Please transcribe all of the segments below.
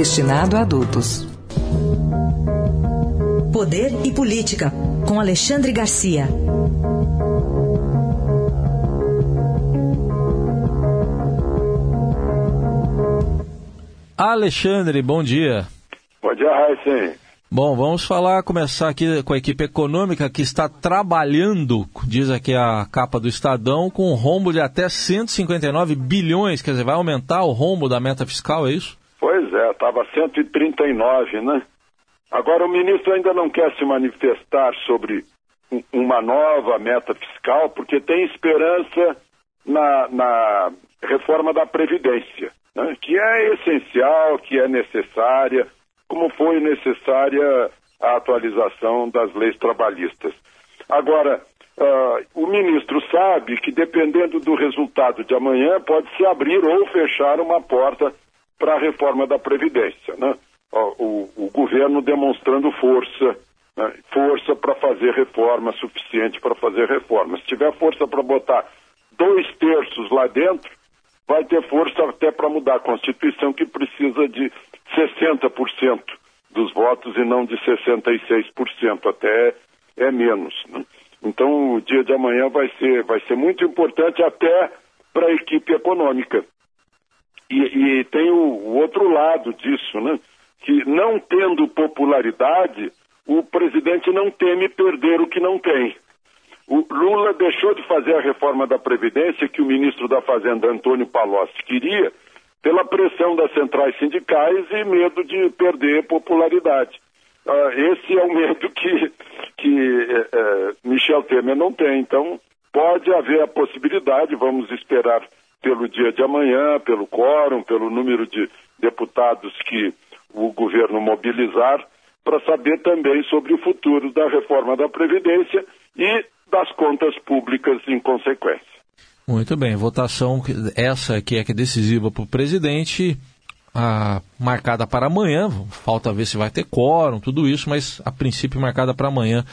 destinado a adultos. Poder e Política, com Alexandre Garcia. Alexandre, bom dia. Bom dia, Raíssen. Bom, vamos falar, começar aqui com a equipe econômica que está trabalhando, diz aqui a capa do Estadão, com um rombo de até 159 bilhões, quer dizer, vai aumentar o rombo da meta fiscal, é isso? Estava 139, né? Agora, o ministro ainda não quer se manifestar sobre uma nova meta fiscal, porque tem esperança na, na reforma da Previdência, né? que é essencial, que é necessária, como foi necessária a atualização das leis trabalhistas. Agora, uh, o ministro sabe que, dependendo do resultado de amanhã, pode se abrir ou fechar uma porta para a reforma da Previdência. Né? O, o, governo demonstrando força, né? força para fazer reforma, suficiente para fazer reforma. Se tiver força para botar dois terços lá dentro, vai ter força até para mudar a Constituição, que precisa de 60% dos votos e não de 66%, até é menos. Né? Então, o dia de amanhã vai ser, vai ser muito importante até para a equipe econômica. E, e tem o, o, outro lado disso, né? Que não tendo popularidade, o presidente não teme perder o que não tem. O Lula deixou de fazer a reforma da Previdência que o ministro da Fazenda, Antônio Palocci, queria, pela pressão das centrais sindicais e medo de perder popularidade. Uh, esse é o medo que, que uh, Michel Temer não tem. Então, pode haver a possibilidade, vamos esperar pelo dia de amanhã, pelo quórum, pelo número de deputados que o governo mobilizar, para saber também sobre o futuro da reforma da Previdência e das contas públicas em consequência. Muito bem, votação essa que é, é decisiva para o presidente, a, marcada para amanhã, falta ver se vai ter quórum, tudo isso, mas a princípio marcada para amanhã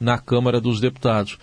na Câmara dos Deputados.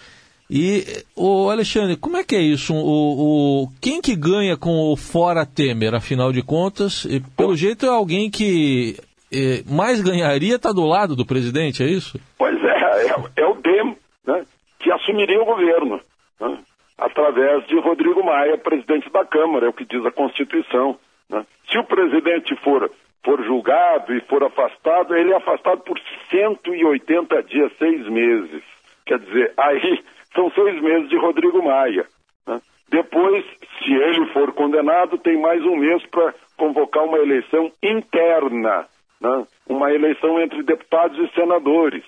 E, o Alexandre, como é que é isso? O, o, quem que ganha com o fora Temer, afinal de contas? E, pelo jeito é alguém que é, mais ganharia está do lado do presidente, é isso? Pois é, é, é o DEM né, que assumiria o governo, né, através de Rodrigo Maia, presidente da Câmara, é o que diz a Constituição. Né. Se o presidente for, for julgado e for afastado, ele é afastado por 180 dias, seis meses. Quer dizer, aí são seis meses de Rodrigo Maia. Né? Depois, se ele for condenado, tem mais um mês para convocar uma eleição interna, né? uma eleição entre deputados e senadores.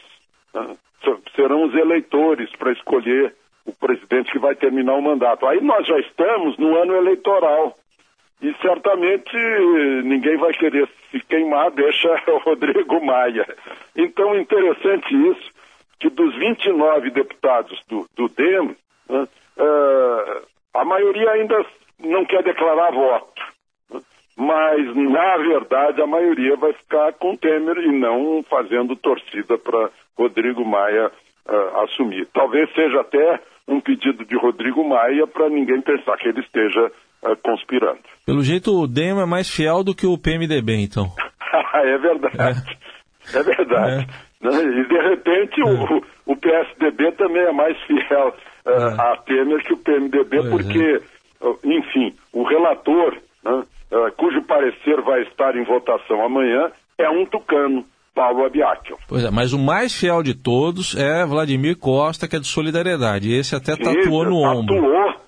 Né? Serão os eleitores para escolher o presidente que vai terminar o mandato. Aí nós já estamos no ano eleitoral. E certamente ninguém vai querer se queimar, deixa o Rodrigo Maia. Então, interessante isso que dos 29 deputados do, do DEM, né, uh, a maioria ainda não quer declarar voto. Né, mas, na verdade, a maioria vai ficar com Temer e não fazendo torcida para Rodrigo Maia uh, assumir. Talvez seja até um pedido de Rodrigo Maia para ninguém pensar que ele esteja uh, conspirando. Pelo jeito, o DEM é mais fiel do que o PMDB, então. é verdade. É, é verdade. É. E, de repente, o, é. o PSDB também é mais fiel uh, a Temer que o PMDB, pois porque, enfim, o relator, né, uh, cujo parecer vai estar em votação amanhã, é um tucano. Paulo Abiacchio. Pois é, mas o mais fiel de todos é Vladimir Costa, que é de solidariedade. Esse até Sim, tatuou no ombro.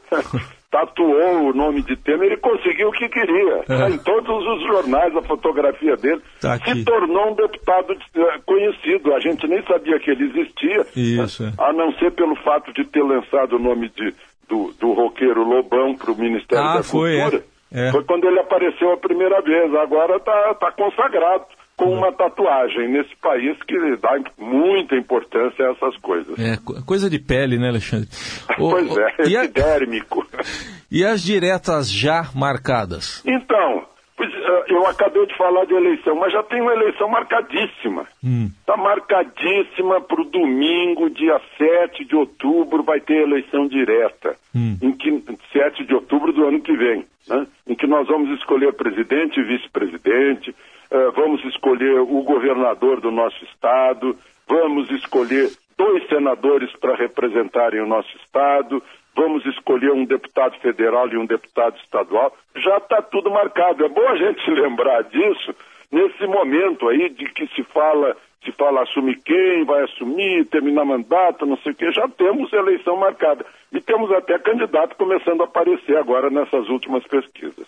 tatuou o nome de Temer e conseguiu o que queria. É. Em todos os jornais, a fotografia dele tá se tornou um deputado eh, conhecido. A gente nem sabia que ele existia, Isso. É. a não ser pelo fato de ter lançado o nome de, do, do roqueiro Lobão para o Ministério ah, da foi, Cultura. É. É. Foi quando ele apareceu a primeira vez. Agora está tá consagrado com uma tatuagem nesse país que dá muita importância a essas coisas. É, coisa de pele, né, Alexandre? pois é, e epidérmico. A... E as diretas já marcadas? Então, eh, eu acabei de falar de eleição, mas já tem uma eleição marcadíssima. Está hum. Tá marcadíssima para o domingo, dia 7 de outubro, vai ter eleição direta. Hum. Em que, 7 de outubro do ano que vem. Né? Em que nós vamos escolher presidente e vice-presidente, uh, vamos escolher o governador do nosso estado, vamos escolher dois senadores para representarem o nosso estado, vamos escolher um deputado federal e um deputado estadual, já está tudo marcado. É bom a gente lembrar disso nesse momento aí de que se fala, se fala assumir quem vai assumir, terminar mandato, não sei o quê, já temos eleição marcada. E temos até candidato começando a aparecer agora nessas últimas pesquisas.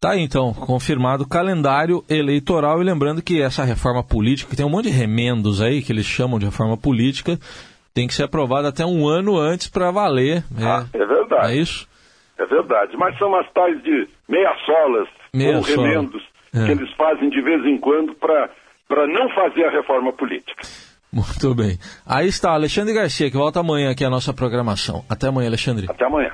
Tá aí, então, confirmado o calendário eleitoral e lembrando que essa reforma política, que tem um monte de remendos aí que eles chamam de reforma política, tem que ser aprovado até um ano antes para valer. Ah, é verdade. É isso? É verdade. Mas são as tais de meia-solas meia ou remendos é. que eles fazem de vez em quando para não fazer a reforma política. Muito bem. Aí está, Alexandre Garcia, que volta amanhã aqui a nossa programação. Até amanhã, Alexandre. Até amanhã.